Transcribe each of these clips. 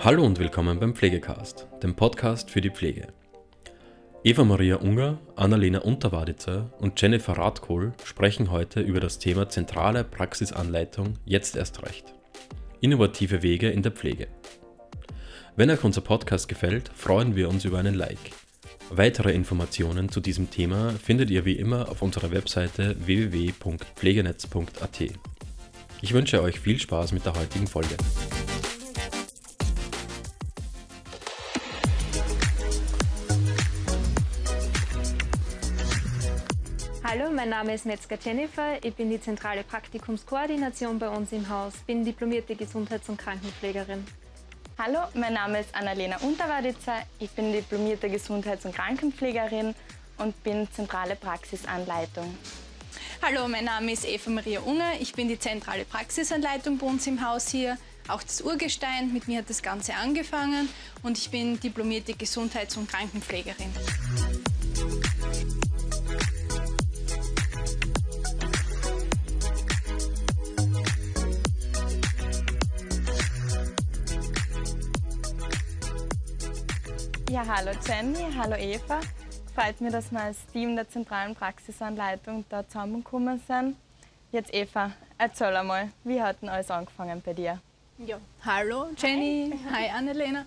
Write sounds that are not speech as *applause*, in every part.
Hallo und willkommen beim Pflegecast, dem Podcast für die Pflege. Eva Maria Unger, Annalena Unterwaditzer und Jennifer Radkohl sprechen heute über das Thema zentrale Praxisanleitung jetzt erst recht. Innovative Wege in der Pflege. Wenn euch unser Podcast gefällt, freuen wir uns über einen Like. Weitere Informationen zu diesem Thema findet ihr wie immer auf unserer Webseite www.pflegenetz.at. Ich wünsche euch viel Spaß mit der heutigen Folge. Name ist Metzger Jennifer. Ich bin die zentrale Praktikumskoordination bei uns im Haus, bin diplomierte Gesundheits- und Krankenpflegerin. Hallo, mein Name ist Annalena Unterwaditzer. Ich bin diplomierte Gesundheits- und Krankenpflegerin und bin zentrale Praxisanleitung. Hallo, mein Name ist Eva Maria Unger. Ich bin die zentrale Praxisanleitung bei uns im Haus hier. Auch das Urgestein, mit mir hat das Ganze angefangen und ich bin diplomierte Gesundheits- und Krankenpflegerin. Ja, hallo Jenny, hallo Eva. Freut mich, dass wir als Team der zentralen Praxisanleitung da zusammengekommen sind. Jetzt Eva, erzähl einmal, wie hat denn alles angefangen bei dir? Ja, hallo Jenny, hi, hi Annelena.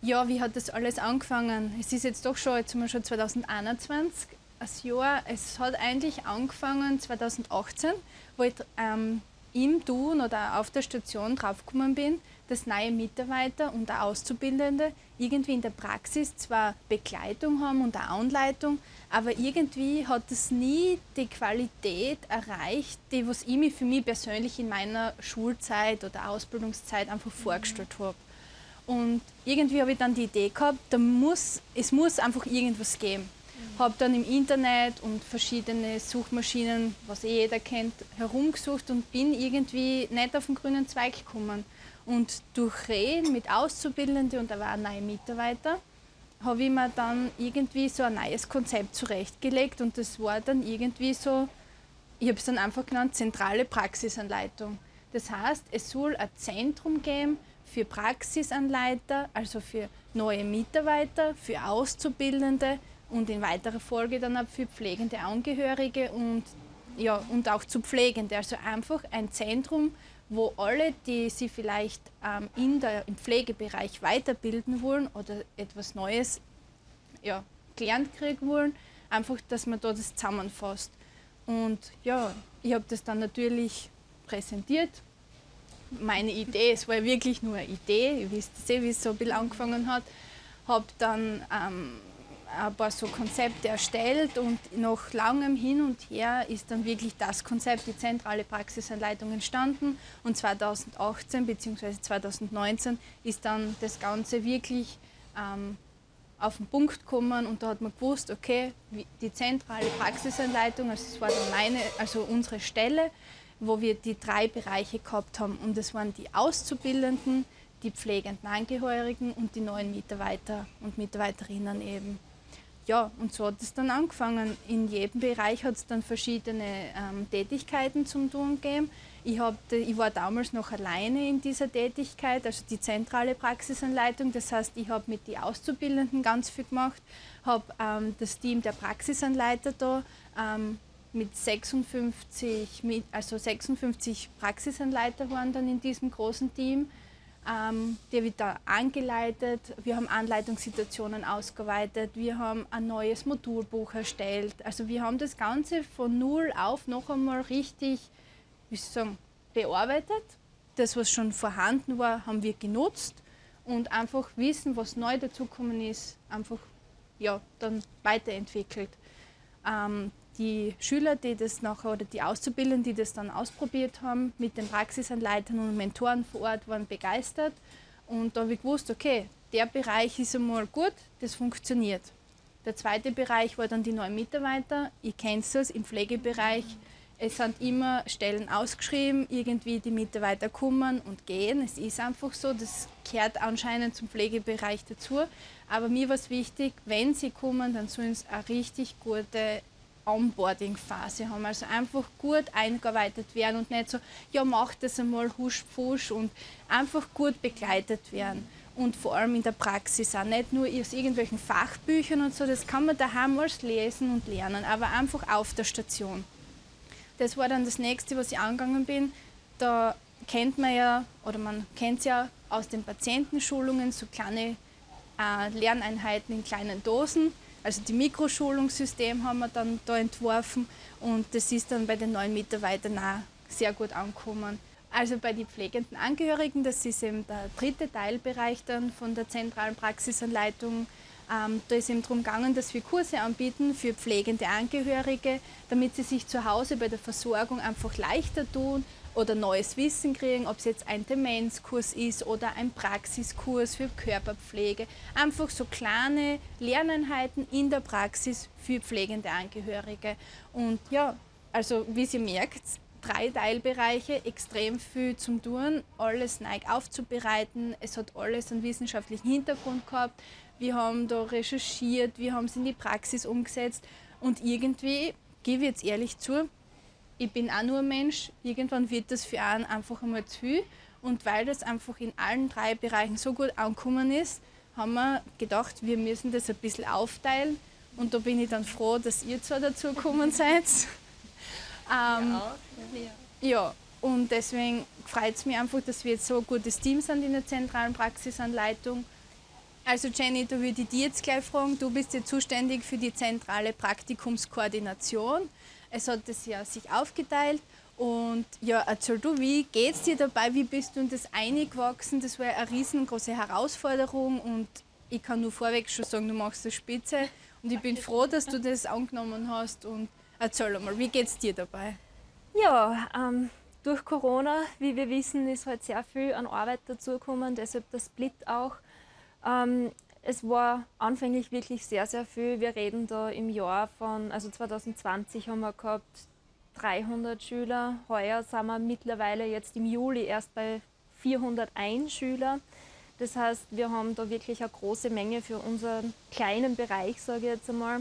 Ja, wie hat das alles angefangen? Es ist jetzt doch schon, jetzt sind wir schon 2021, das Jahr. Es hat eigentlich angefangen 2018, wo ich ähm, im Tun oder auf der Station draufgekommen bin, dass neue Mitarbeiter und auch Auszubildende irgendwie in der Praxis zwar Begleitung haben und auch Anleitung, aber irgendwie hat es nie die Qualität erreicht, die was ich mir für mich persönlich in meiner Schulzeit oder Ausbildungszeit einfach vorgestellt habe. Und irgendwie habe ich dann die Idee gehabt, da muss, es muss einfach irgendwas geben. Habe dann im Internet und verschiedene Suchmaschinen, was eh jeder kennt, herumgesucht und bin irgendwie nicht auf den grünen Zweig gekommen. Und durch Reden mit Auszubildenden und da waren neue Mitarbeiter, habe ich mir dann irgendwie so ein neues Konzept zurechtgelegt und das war dann irgendwie so, ich habe es dann einfach genannt, zentrale Praxisanleitung. Das heißt, es soll ein Zentrum geben für Praxisanleiter, also für neue Mitarbeiter, für Auszubildende und in weiterer Folge dann auch für pflegende Angehörige und, ja, und auch zu Pflegende. Also einfach ein Zentrum, wo alle, die sich vielleicht ähm, in der, im Pflegebereich weiterbilden wollen oder etwas Neues ja, gelernt kriegen wollen, einfach, dass man da das zusammenfasst. Und ja, ich habe das dann natürlich präsentiert. Meine Idee, es war wirklich nur eine Idee, ihr wisst eh, wie es so ein bisschen angefangen hat. Habe dann ähm, ein paar so Konzepte erstellt und nach langem Hin und Her ist dann wirklich das Konzept, die zentrale Praxisanleitung entstanden und 2018 bzw. 2019 ist dann das Ganze wirklich ähm, auf den Punkt gekommen und da hat man gewusst, okay, die zentrale Praxisanleitung, also das war dann meine, also unsere Stelle, wo wir die drei Bereiche gehabt haben und das waren die Auszubildenden, die pflegenden Angehörigen und die neuen Mitarbeiter und Mitarbeiterinnen eben ja, und so hat es dann angefangen. In jedem Bereich hat es dann verschiedene ähm, Tätigkeiten zum Tun gegeben. Ich, hab, ich war damals noch alleine in dieser Tätigkeit, also die zentrale Praxisanleitung. Das heißt, ich habe mit den Auszubildenden ganz viel gemacht, habe ähm, das Team der Praxisanleiter da ähm, mit 56, mit, also 56 Praxisanleiter waren dann in diesem großen Team ähm, der wird da angeleitet. Wir haben Anleitungssituationen ausgeweitet. Wir haben ein neues Modulbuch erstellt. Also wir haben das Ganze von null auf noch einmal richtig, wie soll ich sagen, bearbeitet. Das, was schon vorhanden war, haben wir genutzt und einfach wissen, was neu dazugekommen ist, einfach ja, dann weiterentwickelt. Ähm, die Schüler, die das nachher oder die Auszubildenden, die das dann ausprobiert haben, mit den Praxisanleitern und Mentoren vor Ort, waren begeistert. Und da habe ich gewusst, okay, der Bereich ist einmal gut, das funktioniert. Der zweite Bereich war dann die neuen Mitarbeiter. Ihr kennt es im Pflegebereich. Es sind immer Stellen ausgeschrieben, irgendwie die Mitarbeiter kommen und gehen. Es ist einfach so, das gehört anscheinend zum Pflegebereich dazu. Aber mir war es wichtig, wenn sie kommen, dann sollen es eine richtig gute Onboarding-Phase haben. Also einfach gut eingearbeitet werden und nicht so, ja, mach das einmal husch pfusch und einfach gut begleitet werden. und vor allem in der Praxis auch. Nicht nur aus irgendwelchen Fachbüchern und so, das kann man daheim alles lesen und lernen, aber einfach auf der Station. Das war dann das nächste, was ich angegangen bin. Da kennt man ja, oder man kennt es ja aus den Patientenschulungen, so kleine äh, Lerneinheiten in kleinen Dosen. Also die Mikroschulungssystem haben wir dann da entworfen und das ist dann bei den neuen Mitarbeitern auch sehr gut angekommen. Also bei den pflegenden Angehörigen, das ist eben der dritte Teilbereich dann von der zentralen Praxisanleitung. Ähm, da ist eben darum gegangen, dass wir Kurse anbieten für pflegende Angehörige, damit sie sich zu Hause bei der Versorgung einfach leichter tun oder neues Wissen kriegen, ob es jetzt ein Demenzkurs ist oder ein Praxiskurs für Körperpflege. Einfach so kleine Lerneinheiten in der Praxis für pflegende Angehörige. Und ja, also wie Sie merkt, drei Teilbereiche, extrem viel zum Tun, alles neu aufzubereiten. Es hat alles einen wissenschaftlichen Hintergrund gehabt. Wir haben da recherchiert, wir haben es in die Praxis umgesetzt und irgendwie, gebe ich jetzt ehrlich zu, ich bin auch nur ein Mensch, irgendwann wird das für einen einfach einmal zu viel. Und weil das einfach in allen drei Bereichen so gut angekommen ist, haben wir gedacht, wir müssen das ein bisschen aufteilen. Und da bin ich dann froh, dass ihr zwar dazu gekommen *laughs* seid. ähm, ja, ja, und deswegen freut es mich einfach, dass wir jetzt so ein gutes Team sind in der zentralen Praxisanleitung. Also Jenny, da würde ich dir jetzt gleich fragen, du bist ja zuständig für die zentrale Praktikumskoordination. Es hat das ja sich aufgeteilt und ja, erzähl du, wie geht es dir dabei? Wie bist du in das eingewachsen? Das war eine riesengroße Herausforderung und ich kann nur vorweg schon sagen, du machst das spitze und ich bin froh, dass du das angenommen hast und erzähl mal, wie geht es dir dabei? Ja, ähm, durch Corona, wie wir wissen, ist halt sehr viel an Arbeit dazugekommen, deshalb der Split auch. Ähm, es war anfänglich wirklich sehr, sehr viel. Wir reden da im Jahr von, also 2020 haben wir gehabt 300 Schüler. Heuer sind wir mittlerweile jetzt im Juli erst bei 401 Schüler. Das heißt, wir haben da wirklich eine große Menge für unseren kleinen Bereich, sage ich jetzt einmal.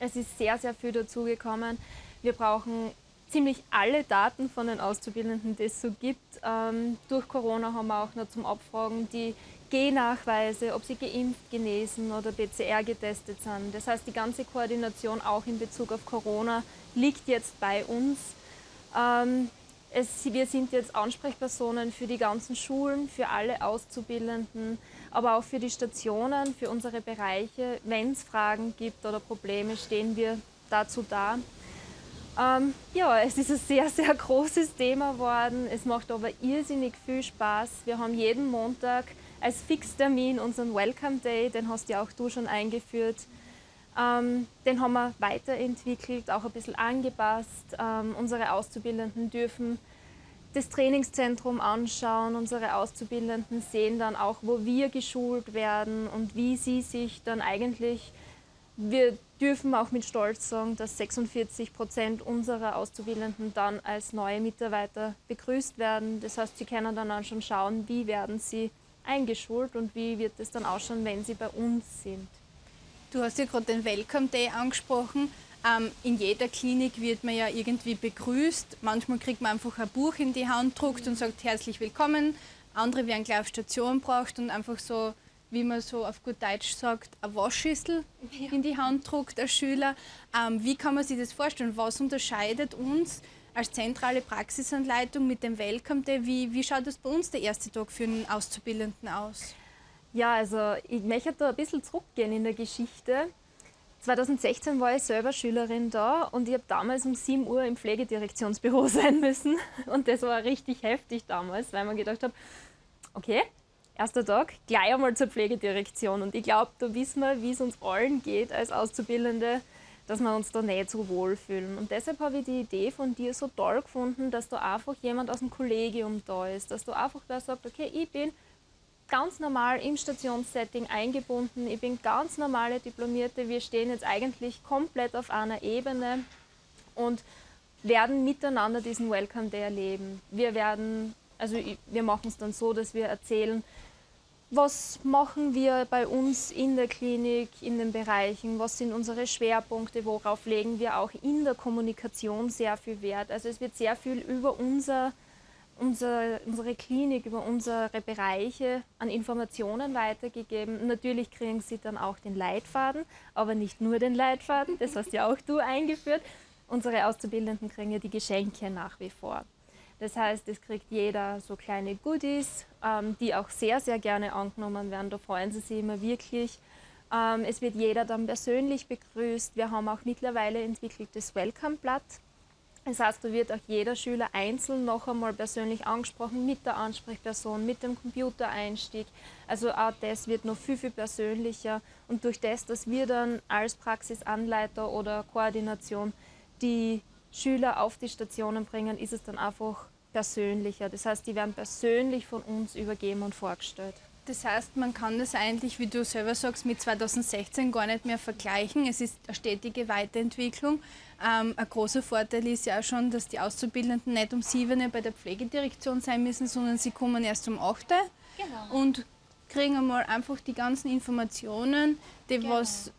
Es ist sehr, sehr viel dazugekommen. Wir brauchen ziemlich alle Daten von den Auszubildenden, die es so gibt. Ähm, durch Corona haben wir auch noch zum Abfragen die G-Nachweise, ob sie geimpft, genesen oder PCR getestet sind. Das heißt, die ganze Koordination auch in Bezug auf Corona liegt jetzt bei uns. Ähm, es, wir sind jetzt Ansprechpersonen für die ganzen Schulen, für alle Auszubildenden, aber auch für die Stationen, für unsere Bereiche. Wenn es Fragen gibt oder Probleme, stehen wir dazu da. Ähm, ja, es ist ein sehr, sehr *laughs* großes Thema geworden. Es macht aber irrsinnig viel Spaß. Wir haben jeden Montag als Fixtermin unseren Welcome Day, den hast ja auch du schon eingeführt. Ähm, den haben wir weiterentwickelt, auch ein bisschen angepasst. Ähm, unsere Auszubildenden dürfen das Trainingszentrum anschauen. Unsere Auszubildenden sehen dann auch, wo wir geschult werden und wie sie sich dann eigentlich, wir dürfen auch mit Stolz sagen, dass 46 Prozent unserer Auszubildenden dann als neue Mitarbeiter begrüßt werden. Das heißt, sie können dann auch schon schauen, wie werden sie eingeschult und wie wird es dann ausschauen, wenn sie bei uns sind. Du hast ja gerade den Welcome Day angesprochen. Ähm, in jeder Klinik wird man ja irgendwie begrüßt. Manchmal kriegt man einfach ein Buch in die Hand druckt und sagt herzlich willkommen. Andere werden gleich auf Station braucht und einfach so, wie man so auf gut Deutsch sagt, eine Waschschüssel in die Hand druckt als Schüler. Ähm, wie kann man sich das vorstellen? Was unterscheidet uns als zentrale Praxisanleitung mit dem Welcome Day. Wie, wie schaut das bei uns der erste Tag für einen Auszubildenden aus? Ja, also ich möchte da ein bisschen zurückgehen in der Geschichte. 2016 war ich selber Schülerin da und ich habe damals um 7 Uhr im Pflegedirektionsbüro *laughs* sein müssen. Und das war richtig heftig damals, weil man gedacht habe, okay, erster Tag, gleich einmal zur Pflegedirektion. Und ich glaube, da wissen wir, wie es uns allen geht als Auszubildende dass wir uns da nicht so wohlfühlen. Und deshalb habe ich die Idee von dir so toll gefunden, dass da einfach jemand aus dem Kollegium da ist, dass du einfach da sagst, okay, ich bin ganz normal im Stationssetting eingebunden, ich bin ganz normale Diplomierte, wir stehen jetzt eigentlich komplett auf einer Ebene und werden miteinander diesen Welcome Day erleben. Wir werden, also wir machen es dann so, dass wir erzählen, was machen wir bei uns in der Klinik, in den Bereichen? Was sind unsere Schwerpunkte? Worauf legen wir auch in der Kommunikation sehr viel Wert? Also es wird sehr viel über unser unser, unsere Klinik, über unsere Bereiche an Informationen weitergegeben. Natürlich kriegen sie dann auch den Leitfaden, aber nicht nur den Leitfaden, das hast ja auch du eingeführt. Unsere Auszubildenden kriegen ja die Geschenke nach wie vor. Das heißt, es kriegt jeder so kleine Goodies, ähm, die auch sehr, sehr gerne angenommen werden. Da freuen sie sich immer wirklich. Ähm, es wird jeder dann persönlich begrüßt. Wir haben auch mittlerweile entwickelt das Welcome-Blatt. Das heißt, da wird auch jeder Schüler einzeln noch einmal persönlich angesprochen mit der Ansprechperson, mit dem Computereinstieg. Also auch das wird noch viel, viel persönlicher. Und durch das, dass wir dann als Praxisanleiter oder Koordination die Schüler auf die Stationen bringen, ist es dann einfach persönlicher. Das heißt, die werden persönlich von uns übergeben und vorgestellt. Das heißt, man kann das eigentlich, wie du selber sagst, mit 2016 gar nicht mehr vergleichen. Es ist eine stetige Weiterentwicklung. Ähm, ein großer Vorteil ist ja auch schon, dass die Auszubildenden nicht um 7 bei der Pflegedirektion sein müssen, sondern sie kommen erst um 8 genau. und kriegen einmal einfach die ganzen Informationen, die genau. was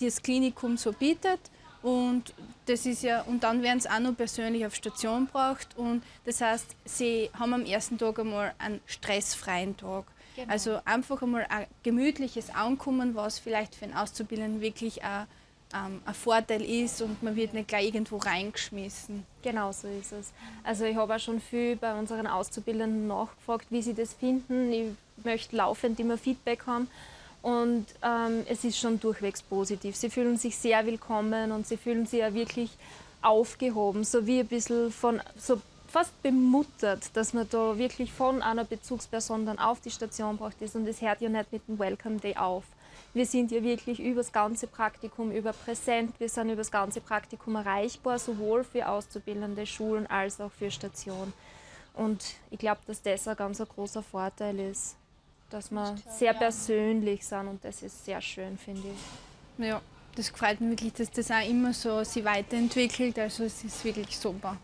das Klinikum so bietet und das ist ja, und dann werden sie auch noch persönlich auf Station gebracht. Und das heißt, sie haben am ersten Tag einmal einen stressfreien Tag. Genau. Also einfach einmal ein gemütliches Ankommen, was vielleicht für einen Auszubildenden wirklich ein, ähm, ein Vorteil ist und man wird nicht gleich irgendwo reingeschmissen. Genau so ist es. Also ich habe auch schon viel bei unseren Auszubildenden nachgefragt, wie sie das finden. Ich möchte laufend immer Feedback haben. Und ähm, es ist schon durchwegs positiv. Sie fühlen sich sehr willkommen und sie fühlen sich ja wirklich aufgehoben, so wie ein bisschen von, so fast bemuttert, dass man da wirklich von einer Bezugsperson dann auf die Station braucht ist. Und es hört ja nicht mit dem Welcome Day auf. Wir sind ja wirklich über das ganze Praktikum über präsent, wir sind über das ganze Praktikum erreichbar, sowohl für auszubildende Schulen als auch für Station. Und ich glaube, dass das ein ganz großer Vorteil ist dass wir sehr persönlich sind und das ist sehr schön, finde ich. Ja, das freut mich wirklich, dass das auch immer so sich weiterentwickelt, also es ist wirklich super.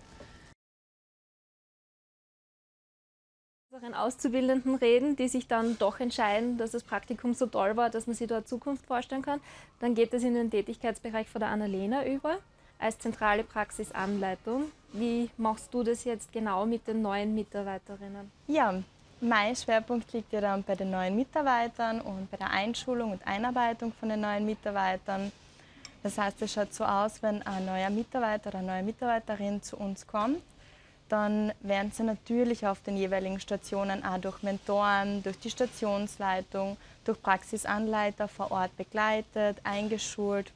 unseren Auszubildenden reden, die sich dann doch entscheiden, dass das Praktikum so toll war, dass man sich dort Zukunft vorstellen kann. Dann geht es in den Tätigkeitsbereich von der Annalena über als zentrale Praxisanleitung. Wie machst du das jetzt genau mit den neuen Mitarbeiterinnen? Ja, mein Schwerpunkt liegt ja dann bei den neuen Mitarbeitern und bei der Einschulung und Einarbeitung von den neuen Mitarbeitern. Das heißt, es schaut so aus, wenn ein neuer Mitarbeiter oder eine neue Mitarbeiterin zu uns kommt, dann werden sie natürlich auf den jeweiligen Stationen auch durch Mentoren, durch die Stationsleitung, durch Praxisanleiter vor Ort begleitet, eingeschult.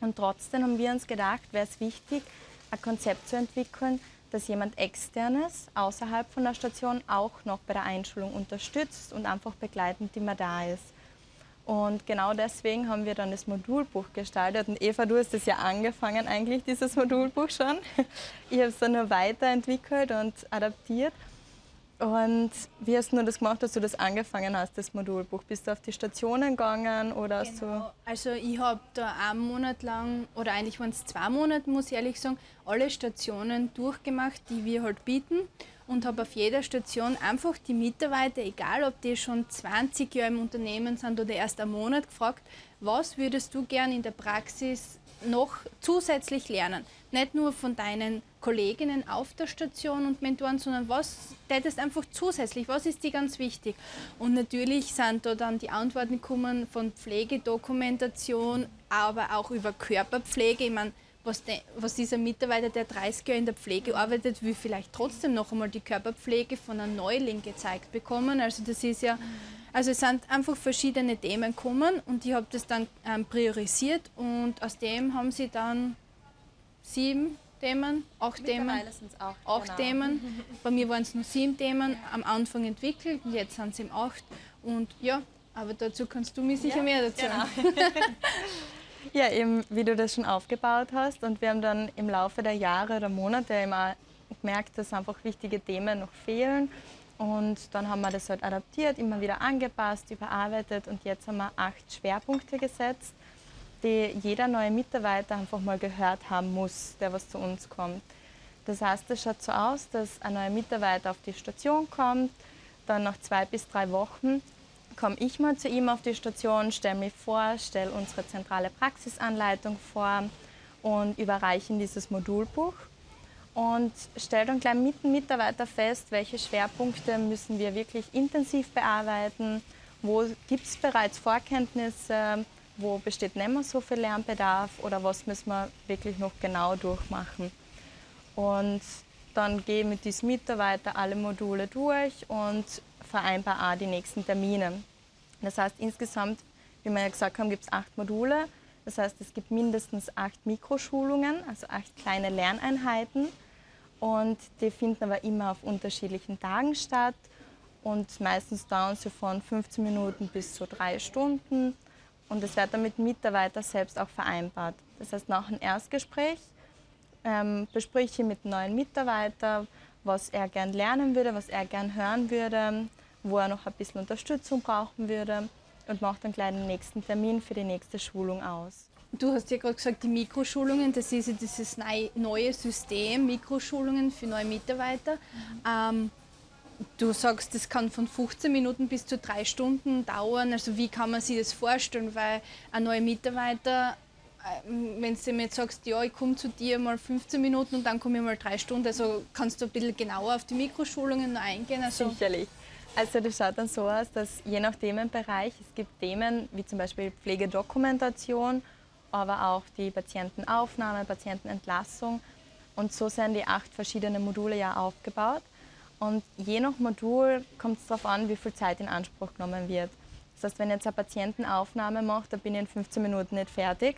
Und trotzdem haben wir uns gedacht, wäre es wichtig, ein Konzept zu entwickeln, dass jemand externes außerhalb von der Station auch noch bei der Einschulung unterstützt und einfach begleitend immer da ist. Und genau deswegen haben wir dann das Modulbuch gestaltet. Und Eva, du hast es ja angefangen eigentlich, dieses Modulbuch schon. *laughs* Ich habe es dann nur weiterentwickelt und adaptiert. Und wie hast du das gemacht, dass du das angefangen hast, das Modulbuch? Bist du auf die Stationen gegangen oder genau. du Also ich habe da einen Monat lang, oder eigentlich waren es zwei Monate, muss ich ehrlich sagen, alle Stationen durchgemacht, die wir halt bieten und habe auf jeder Station einfach die Mitarbeiter, egal ob die schon 20 Jahre im Unternehmen sind oder erst einen Monat, gefragt, was würdest du gern in der Praxis noch zusätzlich lernen? Nicht nur von deinen Kolleginnen auf der Station und Mentoren, sondern was tätest einfach zusätzlich, was ist dir ganz wichtig? Und natürlich sind da dann die Antworten gekommen von Pflegedokumentation, aber auch über Körperpflege. Ich meine, was, de, was, dieser Mitarbeiter, der 30 Jahre in der Pflege arbeitet, will vielleicht trotzdem noch einmal die Körperpflege von einem Neuling gezeigt bekommen. Also das ist ja, also es sind einfach verschiedene Themen gekommen und ich habe das dann ähm, priorisiert und aus dem haben sie dann sieben Themen, acht Themen, auch, acht genau. Themen. *laughs* Bei mir waren es nur sieben Themen am Anfang entwickelt und jetzt sind es eben acht. Und ja, aber dazu kannst du mir sicher ja, mehr dazu genau. *laughs* ja, eben wie du das schon aufgebaut hast. Und wir haben dann im Laufe der Jahre oder Monate immer gemerkt, dass einfach wichtige Themen noch fehlen. Und dann haben wir das halt adaptiert, immer wieder angepasst, überarbeitet und jetzt haben wir acht Schwerpunkte gesetzt die jeder neue Mitarbeiter einfach mal gehört haben muss, der was zu uns kommt. Das heißt, es schaut so aus, dass ein neuer Mitarbeiter auf die Station kommt, dann nach zwei bis drei Wochen komme ich mal zu ihm auf die Station, stelle mich vor, stelle unsere zentrale Praxisanleitung vor und überreiche ihm dieses Modulbuch. und stellt dann gleich mit dem Mitarbeiter fest, welche Schwerpunkte müssen wir wirklich intensiv bearbeiten, wo gibt es bereits Vorkenntnisse, wo besteht nicht mehr so viel Lernbedarf oder was müssen wir wirklich noch genau durchmachen. Und dann gehe ich mit diesem Mitarbeiter alle Module durch und vereinbare auch die nächsten Termine. Das heißt, insgesamt, wie wir ja gesagt haben, gibt es acht Module. Das heißt, es gibt mindestens acht Mikroschulungen, also acht kleine Lerneinheiten. Und die finden aber immer auf unterschiedlichen Tagen statt. Und meistens dauern sie von 15 Minuten bis zu drei Stunden. Und es wird dann mit Mitarbeiter selbst auch vereinbart. Das heißt, nach einem Erstgespräch ähm, bespreche ich mit dem neuen Mitarbeiter, was er gern lernen würde, was er gern hören würde, wo er noch ein bisschen Unterstützung brauchen würde und mache dann gleich den nächsten Termin für die nächste Schulung aus. Du hast ja gerade gesagt, die Mikroschulungen, das ist ja dieses neue System, Mikroschulungen für neue Mitarbeiter. Mhm. Ähm, du sagst, das kann von 15 Minuten bis zu drei Stunden dauern. Also wie kann man sich das vorstellen? Weil ein neuer Mitarbeiter, äh, wenn du mir jetzt sagst, ja, ich komme zu dir mal 15 Minuten und dann komme ich mal drei Stunden, also kannst du ein bisschen genauer auf die Mikroschulungen eingehen? Also Sicherlich. Also das schaut dann so aus, dass je nach Themenbereich, es gibt Themen wie zum Beispiel Pflegedokumentation, aber auch die Patientenaufnahme, Patientenentlassung. Und so sind die acht verschiedenen Module ja aufgebaut. Und je nach Modul kommt es darauf an, wie viel Zeit in Anspruch genommen wird. Das heißt, wenn ich jetzt eine Patientenaufnahme mache, dann bin ich in 15 Minuten nicht fertig.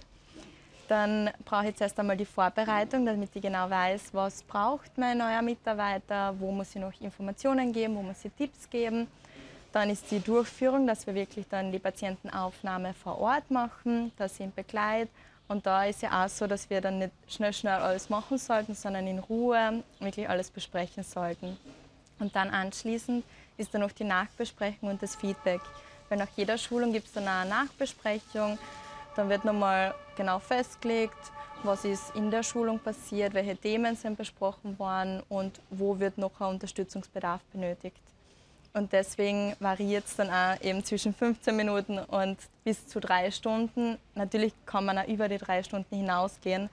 Dann brauche ich zuerst einmal die Vorbereitung, damit ich genau weiß, was braucht mein neuer Mitarbeiter, wo muss ich noch Informationen geben, wo muss ich Tipps geben. Dann ist die Durchführung, dass wir wirklich dann die Patientenaufnahme vor Ort machen, dass sie ihn begleitet. Und da ist ja auch so, dass wir dann nicht schnell, schnell alles machen sollten, sondern in Ruhe wirklich alles besprechen sollten. Und dann anschließend ist dann noch die Nachbesprechung und das Feedback. Weil nach jeder Schulung gibt es dann eine Nachbesprechung. Dann wird nochmal genau festgelegt, was ist in der Schulung passiert, welche Themen sind besprochen worden und wo wird noch ein Unterstützungsbedarf benötigt. Und deswegen variiert es dann auch eben zwischen 15 Minuten und bis zu drei Stunden. Natürlich kann man auch über die drei Stunden hinausgehen,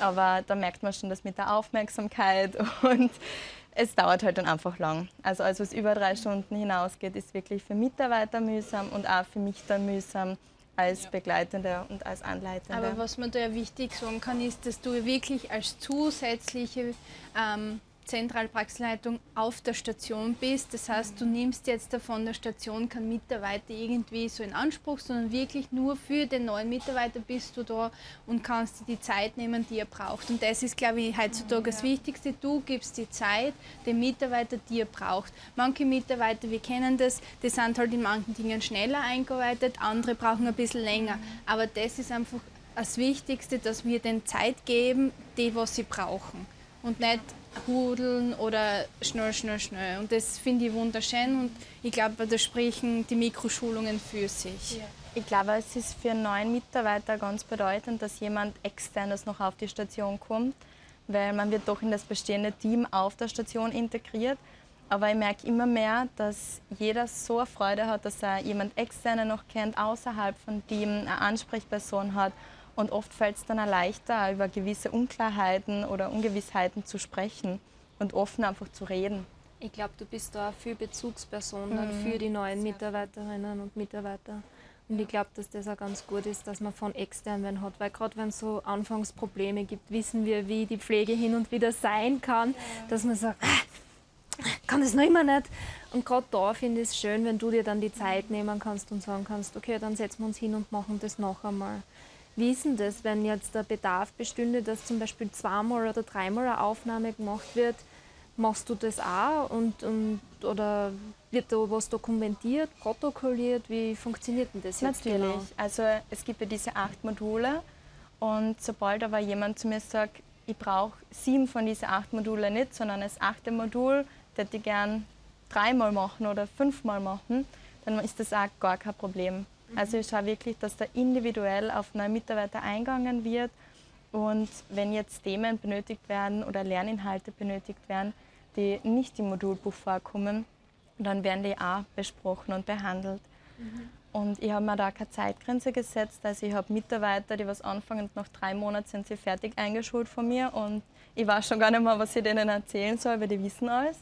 aber da merkt man schon das mit der Aufmerksamkeit *laughs* und es dauert halt dann einfach lang. Also alles, was über drei Stunden hinausgeht, ist wirklich für Mitarbeiter mühsam und auch für mich dann mühsam als Begleitende und als Anleitende. Aber was man da ja wichtig sagen kann, ist, dass du wirklich als zusätzliche ähm, Zentralpraxisleitung auf der Station bist. Das heißt, du nimmst jetzt von der Station keinen Mitarbeiter irgendwie so in Anspruch, sondern wirklich nur für den neuen Mitarbeiter bist du da und kannst dir die Zeit nehmen, die er braucht. Und das ist, glaube ich, heutzutage das Wichtigste. Du gibst die Zeit dem Mitarbeiter, die er braucht. Manche Mitarbeiter, wir kennen das, die sind halt in manchen Dingen schneller eingearbeitet, andere brauchen ein bisschen länger. Aber das ist einfach das Wichtigste, dass wir den Zeit geben, die was sie brauchen. Und nicht hudeln oder schnell, schnell, schnell. Und das finde ich wunderschön und ich glaube, da sprechen die Mikroschulungen für sich. Ich glaube, es ist für einen neuen Mitarbeiter ganz bedeutend, dass jemand externes noch auf die Station kommt, weil man wird doch in das bestehende Team auf der Station integriert. Aber ich merke immer mehr, dass jeder so Freude hat, dass er jemand externe noch kennt, außerhalb von dem eine Ansprechperson hat und oft fällt es dann auch leichter, über gewisse Unklarheiten oder Ungewissheiten zu sprechen und offen einfach zu reden. Ich glaube, du bist da für Bezugsperson mhm. für die neuen Mitarbeiterinnen und Mitarbeiter. Und ich glaube, dass das auch ganz gut ist, dass man von extern wen hat. Weil gerade wenn es so Anfangsprobleme gibt, wissen wir, wie die Pflege hin und wieder sein kann, ja. dass man sagt, ah, kann das noch immer nicht. Und gerade da finde ich es schön, wenn du dir dann die Zeit nehmen kannst und sagen kannst, okay, dann setzen wir uns hin und machen das noch einmal. Wie ist denn das, wenn jetzt der Bedarf bestünde, dass zum Beispiel zweimal oder dreimal eine Aufnahme gemacht wird? Machst du das auch und, und, oder wird da was dokumentiert, protokolliert? Wie funktioniert denn das jetzt Natürlich. Genau? Also es gibt ja diese acht Module und sobald aber jemand zu mir sagt, ich brauche sieben von diesen acht Modulen nicht, sondern das achte Modul hätte ich gern dreimal machen oder fünfmal machen, dann ist das auch gar kein Problem. Also ich schaue wirklich, dass da individuell auf neue Mitarbeiter eingegangen wird. Und wenn jetzt Themen benötigt werden oder Lerninhalte benötigt werden, die nicht im Modulbuch vorkommen, dann werden die auch besprochen und behandelt. Mhm. Und ich habe mir da keine Zeitgrenze gesetzt. Also ich habe Mitarbeiter, die was anfangen und nach drei Monaten sind sie fertig eingeschult von mir. Und ich weiß schon gar nicht mehr, was ich denen erzählen soll, weil die wissen alles.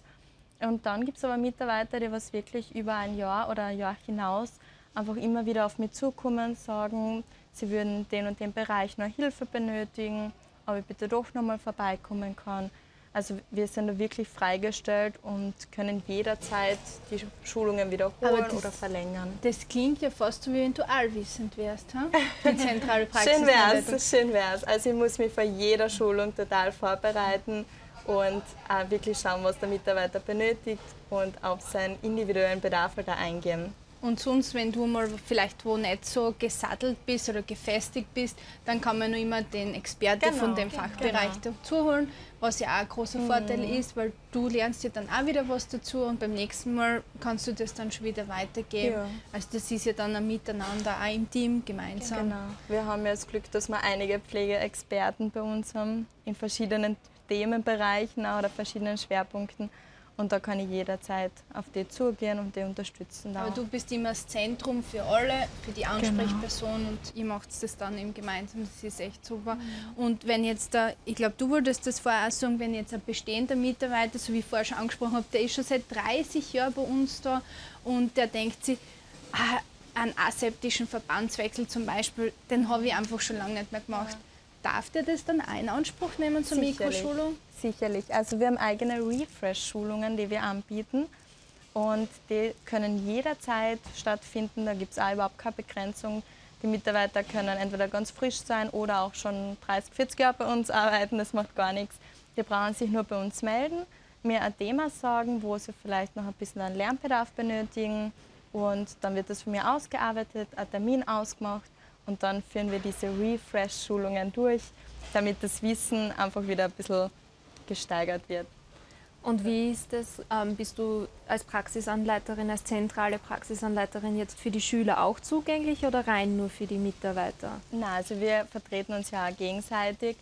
Und dann gibt es aber Mitarbeiter, die was wirklich über ein Jahr oder ein Jahr hinaus einfach immer wieder auf mich zukommen, sagen, sie würden den und den Bereich noch Hilfe benötigen, ob ich bitte doch nochmal vorbeikommen kann. Also wir sind da wirklich freigestellt und können jederzeit die Schulungen wiederholen das, oder verlängern. Das klingt ja fast so, wie wenn du allwissend wärst, ha? *laughs* die zentrale Praxis. schön wär's, schön wär's. Also ich muss mich vor jeder Schulung total vorbereiten und äh, wirklich schauen, was der Mitarbeiter benötigt und auf seinen individuellen Bedarf da eingehen. Und sonst, wenn du mal vielleicht wo nicht so gesattelt bist oder gefestigt bist, dann kann man nur immer den Experten genau, von dem Fachbereich genau. dazu holen, was ja auch ein großer mhm. Vorteil ist, weil du lernst dir dann auch wieder was dazu und beim nächsten Mal kannst du das dann schon wieder weitergeben. Ja. Also das ist ja dann ein Miteinander auch im Team gemeinsam. Genau. Wir haben ja das Glück, dass wir einige Pflegeexperten bei uns haben in verschiedenen Themenbereichen oder verschiedenen Schwerpunkten. Und da kann ich jederzeit auf die zugehen und die unterstützen. Aber du bist immer das Zentrum für alle, für die genau. Ansprechperson genau. und ihr macht das dann eben gemeinsam. Das ist echt super. Mhm. Und wenn jetzt da, ich glaube, du wolltest das vorher auch sagen, wenn jetzt ein bestehender Mitarbeiter, so wie ich vorher schon angesprochen habe, der ist schon seit 30 Jahren bei uns da und der denkt sich, ah, einen aseptischen Verbandswechsel zum Beispiel, den habe ich einfach schon lange nicht mehr gemacht. Ja Darf der das dann in Anspruch nehmen zur Sicherlich. Mikroschulung? Sicherlich. Also wir haben eigene Refresh-Schulungen, die wir anbieten. Und die können jederzeit stattfinden. Da gibt es auch überhaupt keine Begrenzung. Die Mitarbeiter können entweder ganz frisch sein oder auch schon 30, 40 Jahre bei uns arbeiten. Das macht gar nichts. Die brauchen sich nur bei uns melden, mir ein Thema sagen, wo sie vielleicht noch ein bisschen einen Lernbedarf benötigen. Und dann wird das von mir ausgearbeitet, ein Termin ausgemacht und dann führen wir diese Refresh-Schulungen durch, damit das Wissen einfach wieder ein bisschen gesteigert wird. Und wie ist das? Ähm, bist du als Praxisanleiterin, als zentrale Praxisanleiterin jetzt für die Schüler auch zugänglich oder rein nur für die Mitarbeiter? Nein, also wir vertreten uns ja auch gegenseitig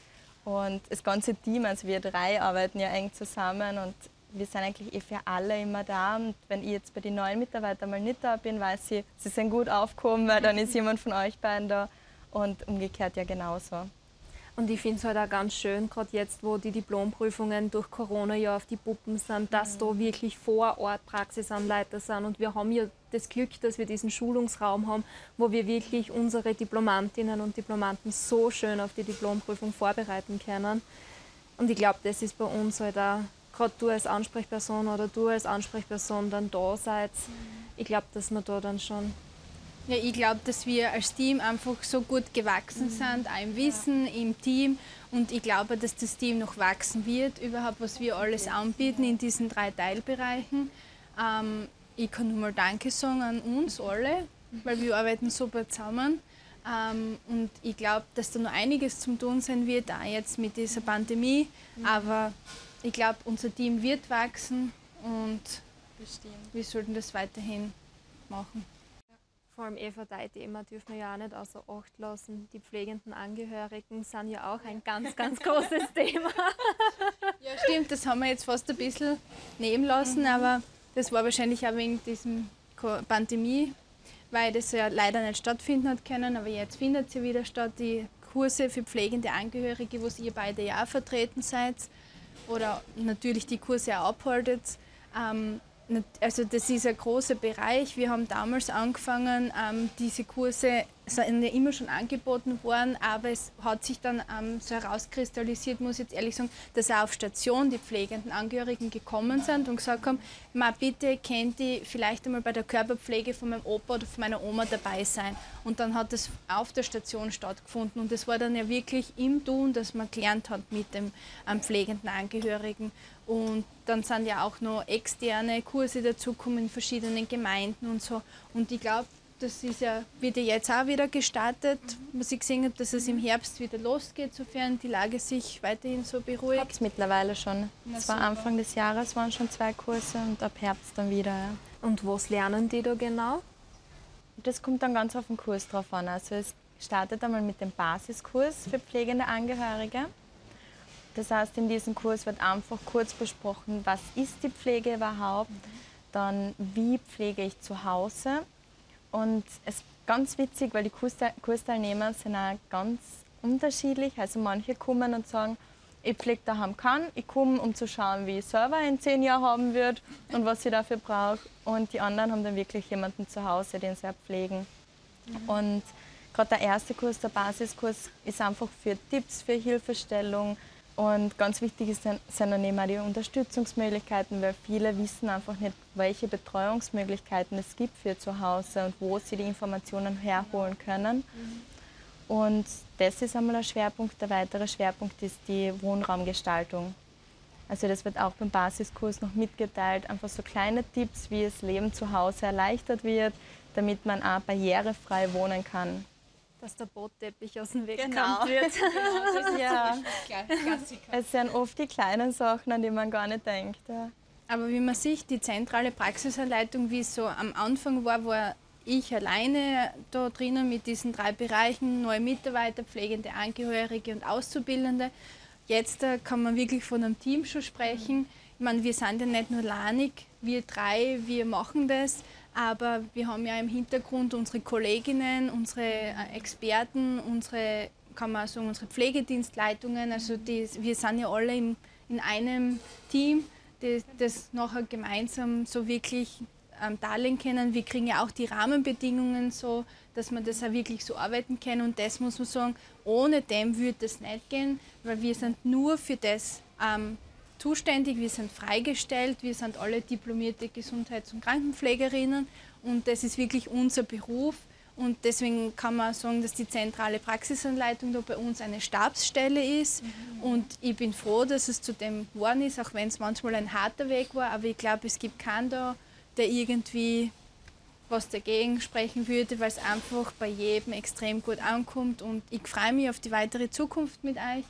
und das ganze Team, also wir drei arbeiten ja eng zusammen und wir sind eigentlich eh für alle immer da. Und wenn ich jetzt bei den neuen Mitarbeitern mal nicht da bin, weiß ich, sie sind gut aufgehoben, weil dann ist jemand von euch beiden da. Und umgekehrt ja genauso. Und ich finde es halt auch ganz schön, gerade jetzt, wo die Diplomprüfungen durch Corona ja auf die Puppen sind, dass mhm. da wirklich vor Ort Praxisanleiter sind. Und wir haben ja das Glück, dass wir diesen Schulungsraum haben, wo wir wirklich unsere Diplomantinnen und Diplomanten so schön auf die Diplomprüfung vorbereiten können. Und ich glaube, das ist bei uns halt auch gerade du als Ansprechperson oder du als Ansprechperson dann da seid, ich glaube, dass wir da dann schon. Ja, ich glaube, dass wir als Team einfach so gut gewachsen mhm. sind, auch im Wissen, ja. im Team. Und ich glaube, dass das Team noch wachsen wird, überhaupt, was wir alles anbieten in diesen drei Teilbereichen. Ähm, ich kann nur mal Danke sagen an uns alle, weil wir arbeiten super zusammen. Ähm, und ich glaube, dass da noch einiges zum tun sein wird, auch jetzt mit dieser Pandemie. Mhm. Aber ich glaube, unser Team wird wachsen und Bestimmt. wir sollten das weiterhin machen. Vor allem Eva, dein Thema dürfen wir ja auch nicht außer Acht lassen. Die pflegenden Angehörigen sind ja auch ein ganz, ganz großes *laughs* Thema. Ja, stimmt, das haben wir jetzt fast ein bisschen nehmen lassen, mhm. aber das war wahrscheinlich auch wegen diesem Pandemie, weil das ja leider nicht stattfinden hat können, aber jetzt findet sie wieder statt. Die Kurse für pflegende Angehörige, wo ihr beide ja auch vertreten seid oder natürlich die Kurse auch abhaltet. Ähm, also das ist ein großer Bereich. Wir haben damals angefangen, ähm, diese Kurse sind ja immer schon angeboten worden, aber es hat sich dann ähm, so herauskristallisiert, muss ich jetzt ehrlich sagen, dass auch auf Station die pflegenden Angehörigen gekommen sind und gesagt haben, ma bitte kennt die vielleicht einmal bei der Körperpflege von meinem Opa oder von meiner Oma dabei sein. Und dann hat das auf der Station stattgefunden und das war dann ja wirklich im Tun, dass man gelernt hat mit dem ähm, pflegenden Angehörigen. Und dann sind ja auch noch externe Kurse dazugekommen in verschiedenen Gemeinden und so. Und ich glaube, das ist ja, wird ja jetzt auch wieder gestartet, was ich gesehen habe, dass es im Herbst wieder losgeht, sofern die Lage sich weiterhin so beruhigt. Hab's mittlerweile schon. Es war Anfang des Jahres waren schon zwei Kurse und ab Herbst dann wieder. Ja. Und was lernen die da genau? Das kommt dann ganz auf den Kurs drauf an. Also es startet einmal mit dem Basiskurs für pflegende Angehörige. Das heißt, in diesem Kurs wird einfach kurz besprochen, was ist die Pflege überhaupt, dann wie pflege ich zu Hause Und es ist ganz witzig, weil die Kursteilnehmer sind auch ganz unterschiedlich. Also manche kommen und sagen, ich pflege daheim kann, ich komme, um zu schauen, wie ich selber in zehn Jahren haben wird und was ich dafür brauche. Und die anderen haben dann wirklich jemanden zu Hause, den sie pflegen. Mhm. Und gerade der erste Kurs, der Basiskurs, ist einfach für Tipps, für Hilfestellung. Und ganz wichtig ist sind dann eben auch die Unterstützungsmöglichkeiten, weil viele wissen einfach nicht, welche Betreuungsmöglichkeiten es gibt für zu Hause und wo sie die Informationen herholen können. Und das ist einmal ein Schwerpunkt. Der weitere Schwerpunkt ist die Wohnraumgestaltung. Also das wird auch beim Basiskurs noch mitgeteilt. Einfach so kleine Tipps, wie das Leben zu Hause erleichtert wird, damit man auch barrierefrei wohnen kann. Dass der Bootteppich aus dem Weg genau. wird. *laughs* Genau, das ist ja. Klassiker. Es sind oft die kleinen Sachen, an die man gar nicht denkt. Ja. Aber wie man sieht, die zentrale Praxisanleitung, wie es so am Anfang war, war ich alleine da drinnen mit diesen drei Bereichen, neue Mitarbeiter, pflegende Angehörige und Auszubildende. Jetzt äh, kann man wirklich von einem Team schon sprechen. Ich meine, wir sind ja nicht nur Lanik, wir drei, wir machen das, aber wir haben ja im Hintergrund unsere Kolleginnen, unsere äh, Experten, unsere, kann man sagen, unsere Pflegedienstleitungen. Also die, wir sind ja alle in, in einem Team, das, das nachher gemeinsam so wirklich ähm, darlegen können. Wir kriegen ja auch die Rahmenbedingungen so, dass man das auch wirklich so arbeiten kann. Und das muss man sagen, ohne dem würde das nicht gehen, weil wir sind nur für das ähm, zuständig, wir sind freigestellt, wir sind alle diplomierte Gesundheits- und Krankenpflegerinnen und das ist wirklich unser Beruf. Und deswegen kann man sagen, dass die zentrale Praxisanleitung da bei uns eine Stabsstelle ist. Mhm. Und ich bin froh, dass es zu dem geworden ist, auch wenn es manchmal ein harter Weg war. Aber ich glaube, es gibt keinen da, der irgendwie was dagegen sprechen würde, weil es einfach bei jedem extrem gut ankommt. Und ich freue mich auf die weitere Zukunft mit euch,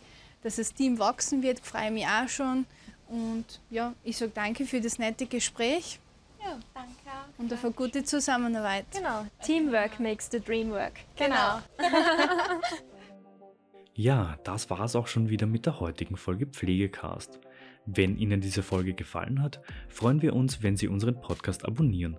dass das Team wachsen wird, ich freue mich auch schon. Und ja, ich sage danke für das nette Gespräch. Ja, danke. Und auf eine gute Zusammenarbeit. Genau. Teamwork makes the dream work. Genau. genau. *laughs* ja, das war es auch schon wieder mit der heutigen Folge Pflegecast. Wenn Ihnen diese Folge gefallen hat, freuen wir uns, wenn Sie unseren Podcast abonnieren.